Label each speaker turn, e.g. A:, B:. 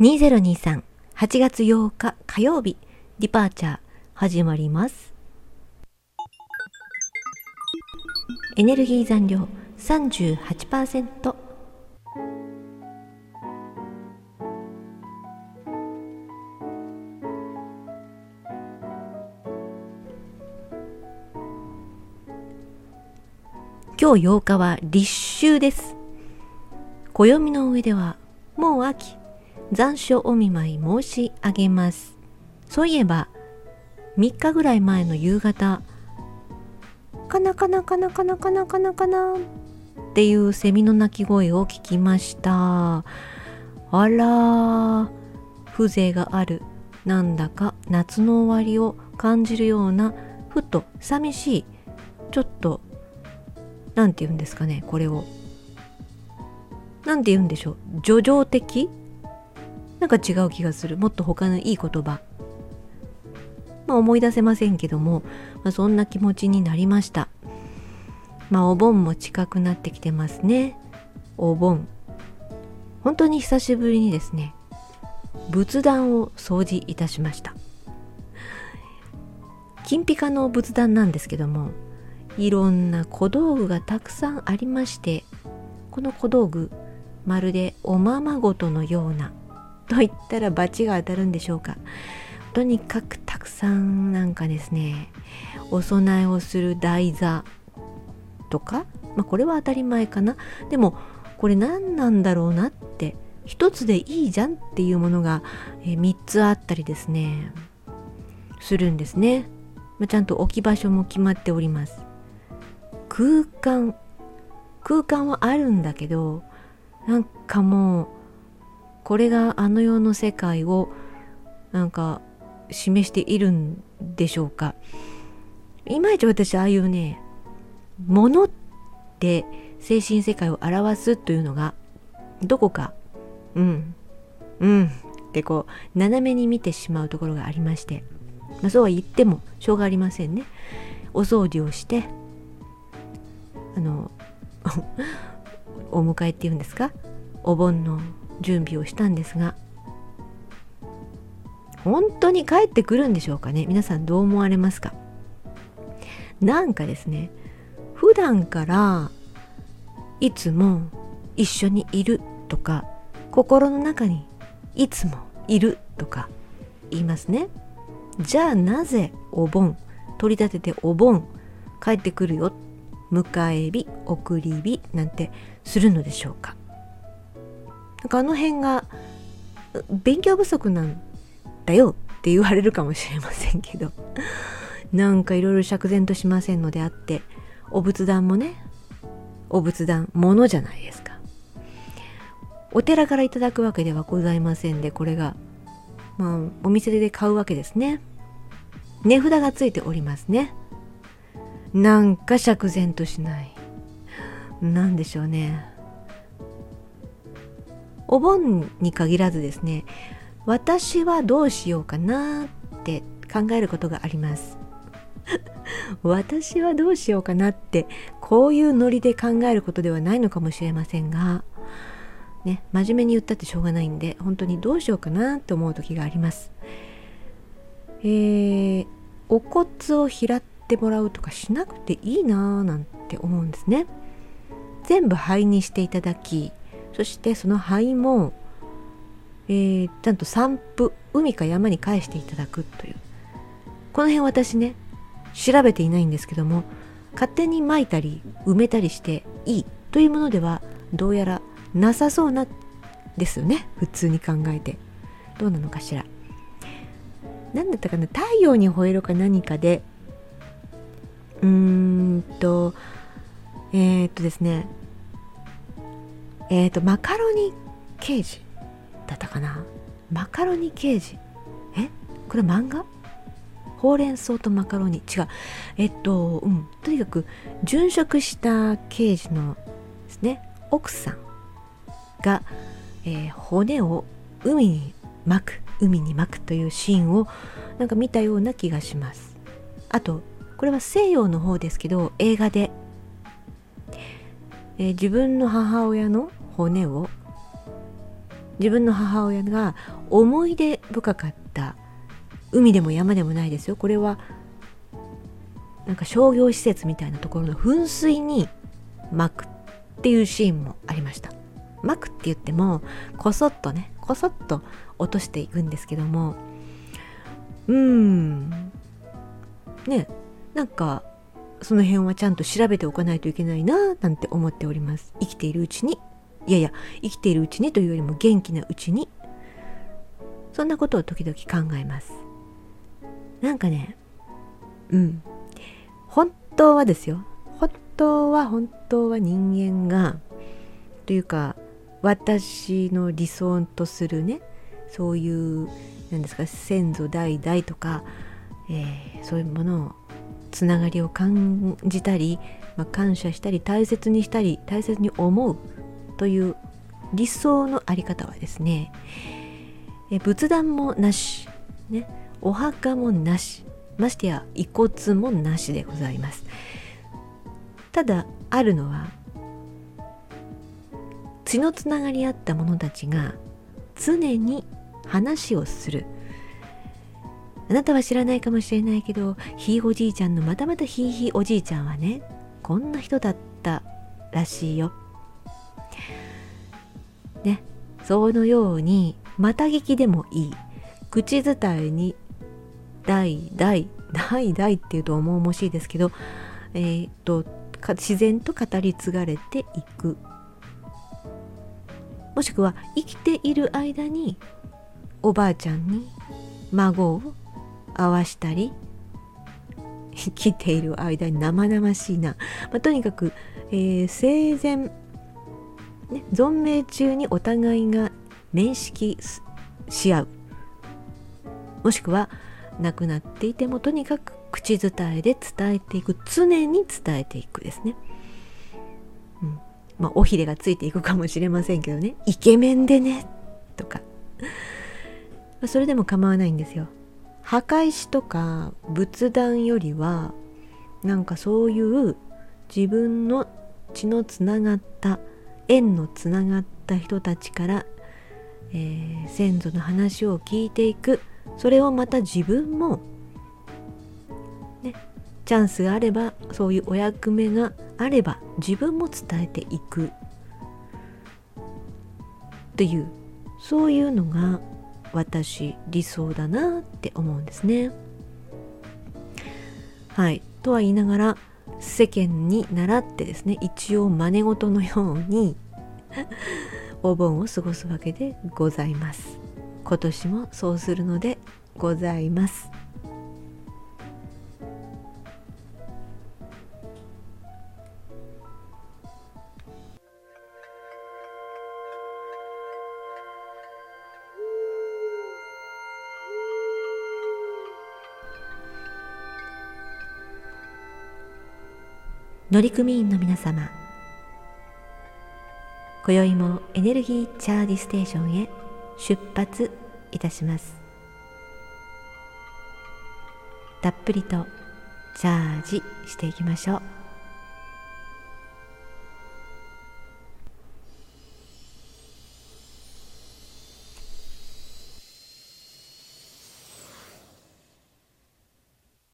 A: 2023 8月8日火曜日ディパーチャー始まります。エネルギー残量38%今日8日は立秋です。暦の上ではもう秋。残暑お見舞い申し上げます。そういえば3日ぐらい前の夕方カナカナカナカナカナカナカナっていうセミの鳴き声を聞きました。あら風情があるなんだか夏の終わりを感じるようなふと寂しいちょっと何て言うんですかねこれを。何て言うんでしょう叙情的？なんか違う気がする。もっと他のいい言葉。まあ思い出せませんけども、まあ、そんな気持ちになりました。まあお盆も近くなってきてますね。お盆。本当に久しぶりにですね仏壇を掃除いたしました。金ピカの仏壇なんですけどもいろんな小道具がたくさんありましてこの小道具まるでおままごとのようなと言ったら罰が当たるんでしょうか。とにかくたくさんなんかですねお供えをする台座とかまあこれは当たり前かな。でもこれ何なんだろうなって一つでいいじゃんっていうものが、え3つあったりですねするんですね、まあ、ちゃんと置き場所も決まっております。空間空間はあるんだけどなんかもうこれがあの世の世界をなんか示しているんでしょうか。いまいち私ああいうねものって精神世界を表すというのがどこかうんうんってこう斜めに見てしまうところがありまして、まあ、そうは言ってもしょうがありませんね。お掃除をしてあの お迎えっていうんですか？お盆の準備をしたんですが本当に帰ってくるんでしょうかね。皆さんどう思われますか？なんかですね普段からいつも一緒にいるとか心の中にいつもいるとか言いますね。じゃあなぜお盆取り立ててお盆帰ってくるよ。迎え火送り火なんてするのでしょうか？なんかあの辺が勉強不足なんだよって言われるかもしれませんけど。なんかいろいろ釈然としませんのであってお仏壇もねお仏壇ものじゃないですか。お寺からいただくわけではございませんでこれがまあお店で買うわけですね。値札がついておりますね。なんか釈然としない。何でしょうね。お盆に限らずですね私はどうしようかなって考えることがあります。私はどうしようかなってこういうノリで考えることではないのかもしれませんがね真面目に言ったってしょうがないんで本当にどうしようかなって思う時があります。えー、お骨を拾ってもらうとかしなくていいなーなんて思うんですね。全部灰にしていただきそしてその灰も、えー、ちゃんと散布海か山に返していただくという。この辺私ね調べていないんですけども勝手に撒いたり埋めたりしていいというものではどうやらなさそうなですよね普通に考えて。どうなのかしら。何だったかな太陽に吠えろか何かでうーんとえー、っとですねえっ、ー、とマカロニ刑事だったかな？マカロニ刑事え？これ漫画？ほうれん草とマカロニ。違う。えっとうん。とにかく殉職した刑事のですね奥さんが、えー、骨を海に巻く海に巻くというシーンをなんか見たような気がします。あとこれは西洋の方ですけど映画で、えー、自分の母親の骨を自分の母親が思い出深かった海でも山でもないですよ。これはなんか商業施設みたいなところの噴水に巻くっていうシーンもありました。巻くって言ってもこそっとねこそっと落としていくんですけども。うーん。ねなんかその辺はちゃんと調べておかないといけないななんて思っております。生きているうちに。いやいや生きているうちにというよりも元気なうちに。そんなことを時々考えます。なんかねうん。本当はですよ。本当は本当は人間がというか私の理想とするねそういう何ですか先祖代々とか、えー、そういうものをつながりを感じたり、まあ、感謝したり大切にしたり大切に思うという理想のあり方はですねえ仏壇もなし、ね、お墓もなしましてや遺骨もなしでございます。ただあるのは血のつながりあった者たちが常に話をする。あなたは知らないかもしれないけどひいおじいちゃんのまたまたひいひいおじいちゃんはねこんな人だったらしいよ。ねそのようにまた聞きでもいい口伝えに代々代々っていうと重々しいですけどえー、っと自然と語り継がれていくもしくは生きている間におばあちゃんに孫を合わしたり生きている間に生々しいな、まあ、とにかく、えー、生前、ね、存命中にお互いが面識し合う。もしくは亡くなっていてもとにかく口伝えで伝えていく。常に伝えていくですね、うん。まあ、おひれがついていくかもしれませんけどね。イケメンでね。とか。それでも構わないんですよ。墓石とか仏壇よりはなんかそういう自分の血のつながった縁のつながった人たちから、えー、先祖の話を聞いていく。それをまた自分もねチャンスがあればそういうお役目があれば自分も伝えていく。というそういうのが私理想だなって思うんですね。はいとは言いながら世間に倣ってですね一応真似事のようにお盆を過ごすわけでございます。今年もそうするのでございます。乗組員の皆様今宵もエネルギーチャージステーションへ出発いたします。たっぷりとチャージしていきましょう。